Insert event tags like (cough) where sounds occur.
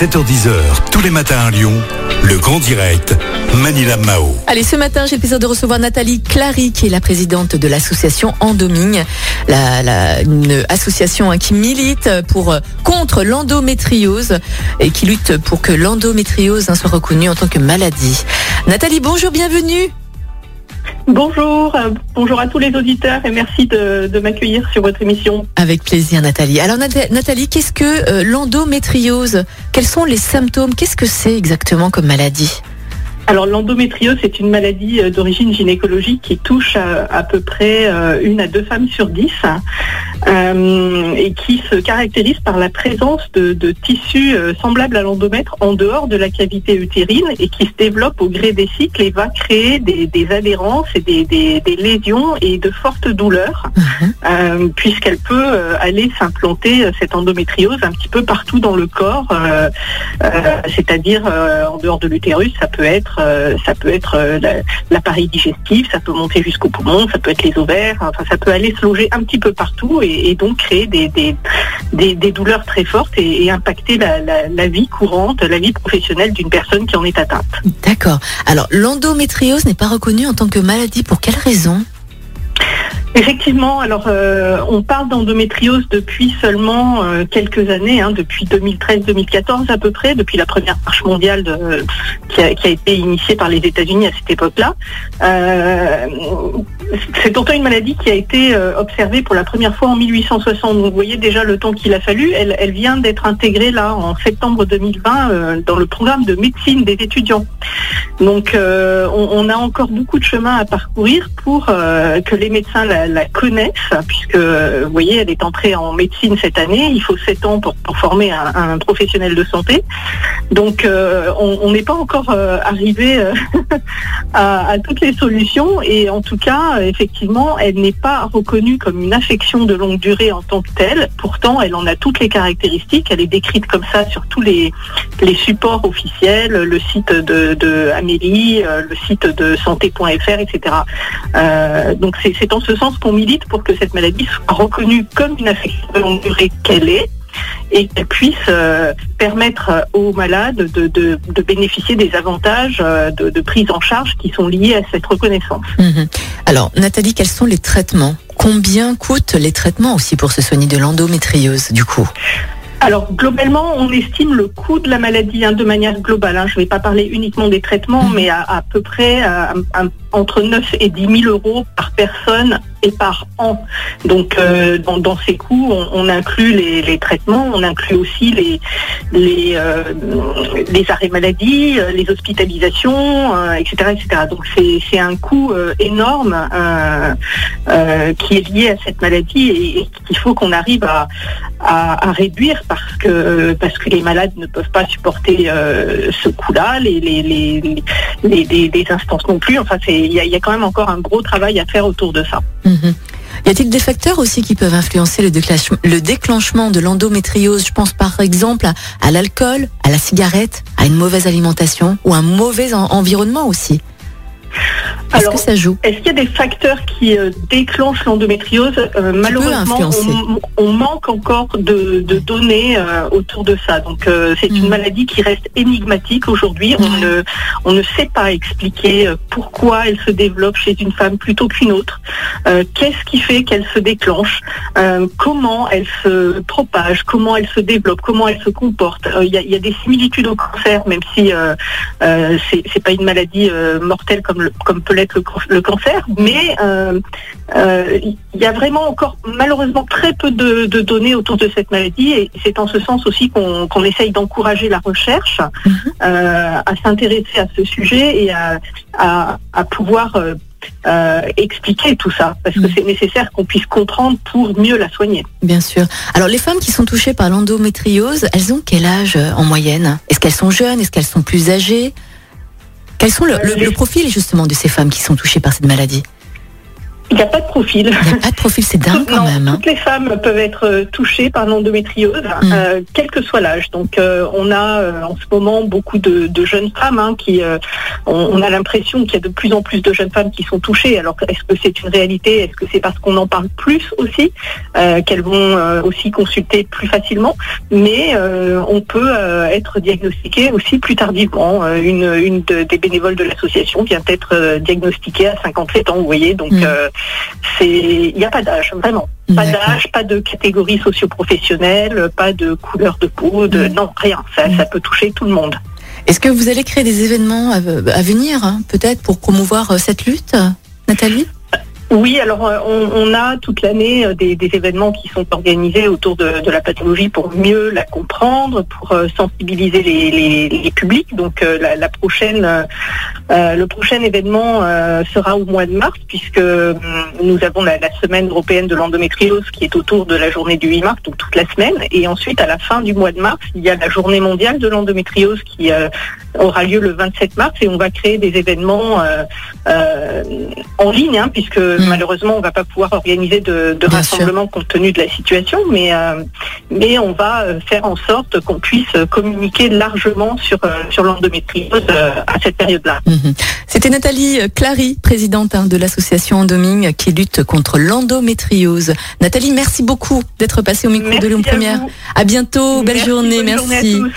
7h10h, tous les matins à Lyon, le grand direct, Manila Mao. Allez, ce matin, j'ai le plaisir de recevoir Nathalie Clary, qui est la présidente de l'association la- une association hein, qui milite euh, contre l'endométriose et qui lutte pour que l'endométriose hein, soit reconnue en tant que maladie. Nathalie, bonjour, bienvenue. Bonjour, euh, bonjour à tous les auditeurs et merci de, de m'accueillir sur votre émission. Avec plaisir, Nathalie. Alors, Nat- Nathalie, qu'est-ce que euh, l'endométriose? Quels sont les symptômes? Qu'est-ce que c'est exactement comme maladie? Alors l'endométriose, c'est une maladie euh, d'origine gynécologique qui touche à, à peu près euh, une à deux femmes sur dix euh, et qui se caractérise par la présence de, de tissus semblables à l'endomètre en dehors de la cavité utérine et qui se développe au gré des cycles et va créer des, des adhérences et des, des- des lésions et de fortes douleurs. Mhm. euh, puisqu'elle peut aller s'implanter cette endométriose un petit peu partout dans le corps, euh, c'est-à-dire en dehors de l'utérus, ça peut être euh, ça peut être euh, la- l'appareil digestif, ça peut monter jusqu'au poumon, ça peut être les ovaires, enfin ça peut aller se loger un petit peu partout et, donc créer des, douleurs très fortes et, impacter la, la- la vie courante, la vie professionnelle d'une personne qui en est atteinte. D'accord. Alors, l'endométriose n'est pas reconnue en tant que maladie. Pour quelle raison? Effectivement, alors euh, on parle d'endométriose depuis seulement euh, quelques années, hein, depuis 2013-2014 à peu près, depuis la première marche mondiale de- qui, a, été initiée par les États-Unis à cette époque-là. Euh, c'est pourtant une maladie qui a été euh, observée pour la première fois en 1860. Donc, vous voyez déjà le temps qu'il a fallu. Elle, vient d'être intégrée là en septembre 2020 euh, dans le programme de médecine des étudiants. Donc euh, on, a encore beaucoup de chemin à parcourir pour que les médecins la, connaissent, puisque vous voyez, elle est entrée en médecine cette année. Il faut sept ans pour, former un, professionnel de santé. Donc on n'est pas encore arrivé (laughs) à, à toutes les solutions et en tout cas, effectivement, elle n'est pas reconnue comme une affection de longue durée en tant que telle. Pourtant, elle en a toutes les caractéristiques. Elle est décrite comme ça sur tous les, supports officiels, le site de, Amélie, euh, le site de santé.fr, etc. Euh, donc c'est en ce sens qu'on milite pour que cette maladie soit reconnue comme une affection de longue durée qu'elle est et qu'elle puisse euh, permettre euh, aux malades de, de- de bénéficier des avantages euh, de, de prise en charge qui sont liés à cette reconnaissance. Mhm. Alors, Nathalie, quels sont les traitements? Combien coûtent les traitements aussi pour se soigner de l'endométriose, du coup? Alors globalement, on estime le coût de la maladie hein, de manière globale. hein. Je ne vais pas parler uniquement des traitements, Mhm. mais à, à peu près à- à- entre 9 et 10 000 euros par personne et par an. Donc euh, dans, ces coûts, on, inclut les, traitements, on inclut aussi les, euh, arrêts maladie, euh, les hospitalisations, etc., etc. Donc c'est un coût énorme qui est lié à cette maladie et, qu'il faut qu'on arrive à, à, réduire parce que parce que les malades ne peuvent pas supporter ce coût-là, les instances non plus. Enfin, il y a, il y a quand même encore un gros travail à faire autour de ça. Mhm. Y a-t-il des facteurs aussi qui peuvent influencer le, déclenche- le déclenchement de l'endométriose? Je pense par exemple à, l'alcool, à la cigarette, à une mauvaise alimentation ou un mauvais en- environnement aussi. Est-ce Alors, que ça joue? Est-ce qu'il y a des facteurs qui euh, déclenchent l'endométriose Euh, Malheureusement, on, on manque encore de, de données euh, autour de ça. Donc, c'est une Mhm. maladie qui reste énigmatique aujourd'hui. On, ne, on ne sait pas expliquer pourquoi elle se développe chez une femme plutôt qu'une autre. Qu'est-ce qui fait qu'elle se déclenche? Comment elle se propage? Comment elle se développe? Comment elle se comporte? Il y, y a des similitudes au cancer, même si c'est pas une maladie mortelle comme, le- comme peut l'être le, can- le cancer, mais euh, euh, il y a vraiment encore malheureusement très peu de, de données autour de cette maladie et c'est en ce sens aussi qu'on essaye d'encourager la recherche Mhm. euh, à s'intéresser à ce sujet et à, à, à pouvoir euh, expliquer tout ça parce que Mhm. c'est nécessaire qu'on puisse comprendre pour mieux la soigner. Bien sûr. Alors les femmes qui sont touchées par l'endométriose, elles ont quel âge en moyenne? Est-ce qu'elles sont jeunes? Est-ce qu'elles sont plus âgées? Quels sont le, le- Les- le profil justement de ces femmes qui sont touchées par cette maladie? Il n'y a pas de profil. Il n'y a pas de profil, c'est dingue quand Non, même. hein. Toutes les femmes peuvent être euh, touchées par l'endométriose, Mm. euh, quel que soit l'âge. Donc, euh, on a euh, en ce moment beaucoup de, de jeunes femmes hein, qui, on, on a l'impression qu'il y a de plus en plus de jeunes femmes qui sont touchées. Alors, est-ce que c'est une réalité? Est-ce que c'est parce qu'on en parle plus aussi qu'elles vont aussi consulter plus facilement? Mais on peut être diagnostiqué aussi plus tardivement. Une une de- des bénévoles de l'association vient être diagnostiquée à 57 ans. Vous voyez, donc Mm. C'est il n'y a pas d'âge vraiment. Pas d'âge, pas de catégorie socio-professionnelle, pas de couleur de peau, de Mm. non rien. Ça, ça peut toucher tout le monde. Est-ce que vous allez créer des événements à, à venir, hein, peut-être, pour promouvoir euh, cette lutte, Nathalie? Oui, alors euh, on, a toute l'année euh, des, événements qui sont organisés autour de, la pathologie pour mieux la comprendre, pour euh, sensibiliser les, publics. Donc la, prochaine, le prochain événement sera au mois de mars puisque hum, nous avons la, semaine européenne de l'endométriose qui est autour de la journée du 8 mars, donc toute la semaine. Et ensuite, à la fin du mois de mars, il y a la journée mondiale de l'endométriose qui aura lieu le 27 mars et on va créer des événements euh, euh, en ligne, hein, puisque Mm. malheureusement on va pas pouvoir organiser de, rassemblement compte tenu de la situation, mais euh, mais on va faire en sorte qu'on puisse communiquer largement sur sur l'endométriose à cette période-là. Mhm. C'était Nathalie Clary, présidente hein, de l'association Endoming qui lutte contre l'endométriose. Nathalie, merci beaucoup d'être passée au micro de Lyon Merci à Première. À bientôt, belle Merci, journée, bonne journée à merci. tous.